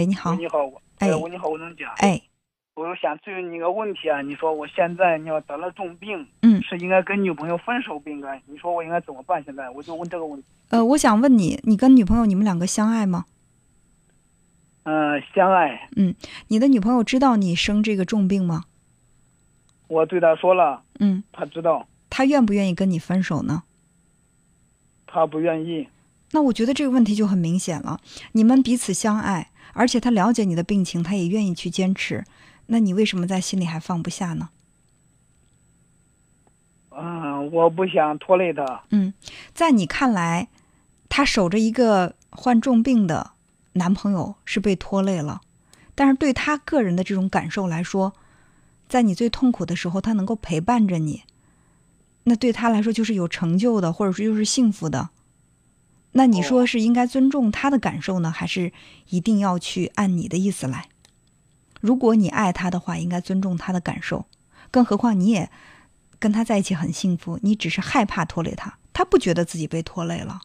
喂，你好，。你好，我哎你好，我能讲。哎，我想咨询你个问题啊，你说我现在你要得了重病，嗯，是应该跟女朋友分手不应该？你说我应该怎么办？现在我就问这个问题。呃，我想问你，你跟女朋友你们两个相爱吗？嗯、相爱，嗯你的女朋友知道你生这个重病吗？我对她说了，嗯，她知道，她愿不愿意跟你分手呢？她不愿意。那我觉得这个问题就很明显了。你们彼此相爱，而且他了解你的病情，他也愿意去坚持，那你为什么在心里还放不下呢？嗯、我不想拖累他。嗯，在你看来，他守着一个患重病的男朋友是被拖累了，但是对他个人的这种感受来说，在你最痛苦的时候，他能够陪伴着你，那对他来说就是有成就的，或者说就是幸福的。那你说哦是应该尊重他的感受呢，还是一定要去按你的意思来？如果你爱他的话，应该尊重他的感受，更何况你也跟他在一起很幸福，你只是害怕拖累他，他不觉得自己被拖累了，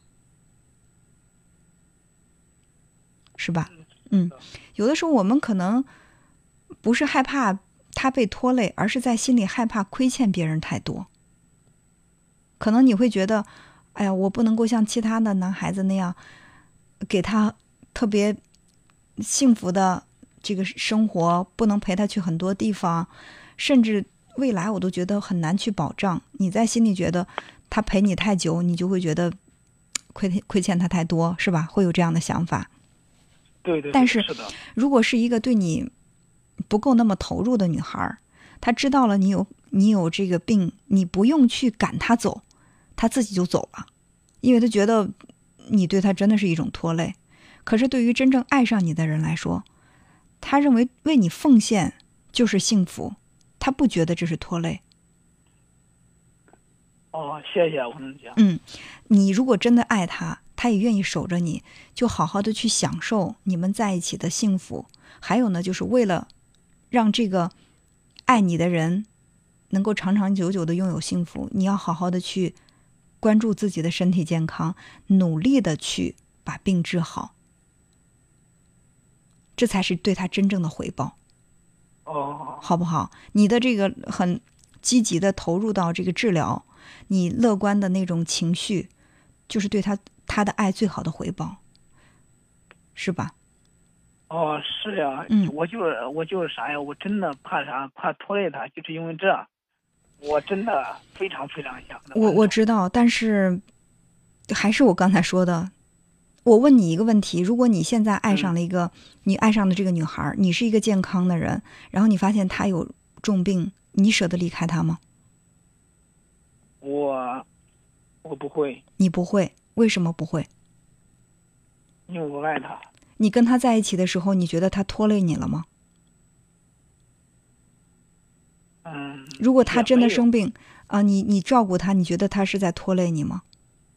是吧？嗯，有的时候我们可能不是害怕他被拖累，而是在心里害怕亏欠别人太多。可能你会觉得，哎呀，我不能够像其他的男孩子那样，给他特别幸福的这个生活，不能陪他去很多地方，甚至未来我都觉得很难去保障。你在心里觉得他陪你太久，你就会觉得亏欠亏欠他太多，是吧？会有这样的想法。对对对，但是是，如果是一个对你不够那么投入的女孩儿，她知道了你有你有这个病，你不用去赶她走，她自己就走了，因为他觉得你对他真的是一种拖累。可是对于真正爱上你的人来说，他认为为你奉献就是幸福，他不觉得这是拖累。哦，谢谢，我能讲。嗯，你如果真的爱他，他也愿意守着你，就好好的去享受你们在一起的幸福。还有呢，就是为了让这个爱你的人能够长长久久的拥有幸福，你要好好的去关注自己的身体健康，努力的去把病治好，这才是对他真正的回报。哦，好不好？你的这个很积极的投入到这个治疗，你乐观的那种情绪，就是对他他的爱最好的回报，是吧？哦，是呀，嗯我就是我就是啥呀？我真的怕啥？怕拖累他，就是因为这，我真的非常非常想我我知道，但是还是我刚才说的，我问你一个问题：如果你现在爱上了一个、你爱上的这个女孩，你是一个健康的人，然后你发现她有重病，你舍得离开她吗？我我不会，你不会，为什么不会？因为我爱她。你跟她在一起的时候，你觉得她拖累你了吗？嗯，如果他真的生病啊、你你照顾他，你觉得他是在拖累你吗？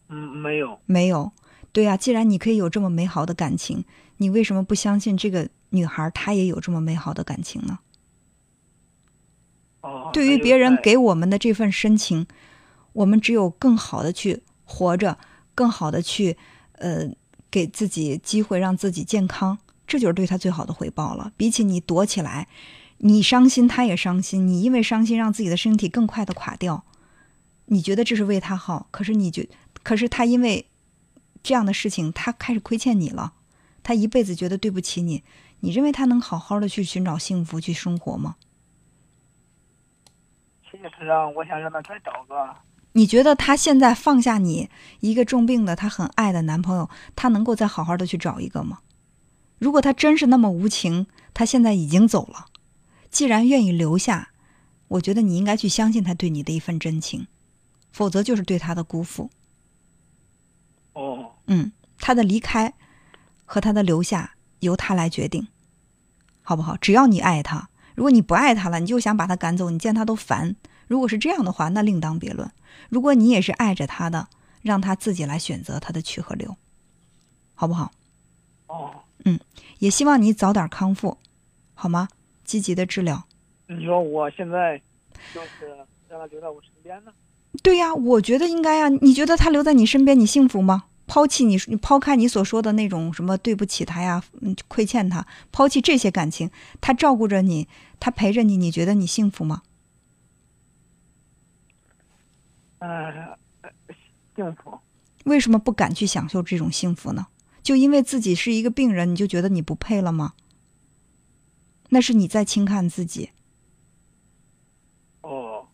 嗯，没有。没有，对呀、既然你可以有这么美好的感情，你为什么不相信这个女孩她也有这么美好的感情呢？哦，对于别人给我们的这份深情，我们只有更好的去活着，更好的去呃给自己机会，让自己健康，这就是对他最好的回报了。比起你躲起来，你伤心他也伤心，你因为伤心让自己的身体更快的垮掉，你觉得这是为他好，可是你觉，可是他因为这样的事情，他开始亏欠你了，他一辈子觉得对不起你，你认为他能好好的去寻找幸福去生活吗？其实啊，我想让他再找个。你觉得他现在放下你一个重病的他很爱的男朋友，他能够再好好的去找一个吗？如果他真是那么无情，他现在已经走了。既然愿意留下，我觉得你应该去相信他对你的一份真情，否则就是对他的辜负。哦，嗯，他的离开和他的留下由他来决定，好不好？只要你爱他，如果你不爱他了，你就想把他赶走，你见他都烦。如果是这样的话，那另当别论。如果你也是爱着他的，让他自己来选择他的去和留，好不好？哦，嗯也希望你早点康复，好吗？积极的治疗。你说我现在就是让他留在我身边呢？对呀，我觉得应该呀。你觉得他留在你身边，你幸福吗？抛弃你，你抛开你所说的那种什么对不起他呀，嗯，亏欠他，抛弃这些感情，他照顾着你，他陪着你，你觉得你幸福吗？呃，幸福。为什么不敢去享受这种幸福呢？就因为自己是一个病人，你就觉得你不配了吗？那是你在轻看自己。哦，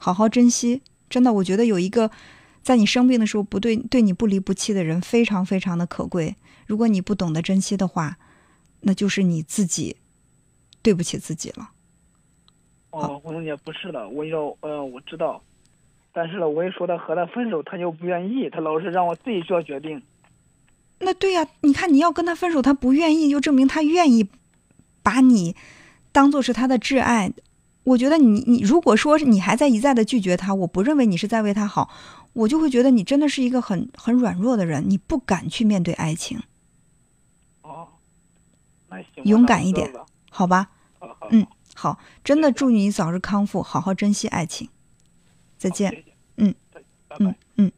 好好珍惜，真的，我觉得有一个。在你生病的时候，不对对你不离不弃的人非常非常的可贵。如果你不懂得珍惜的话，那就是你自己对不起自己了。哦，红姐不是的，我要呃我知道，但是呢，我一说他和他分手，他就不愿意，他老是让我自己做决定。那对呀，你看你要跟他分手，他不愿意，就证明他愿意把你当做是他的挚爱。我觉得你你如果说你还在一再的拒绝他，我不认为你是在为他好。我就会觉得你真的是一个很很软弱的人，你不敢去面对爱情。勇敢一点，好吧？嗯，好，真的祝你早日康复，好好珍惜爱情。再见。嗯，嗯嗯。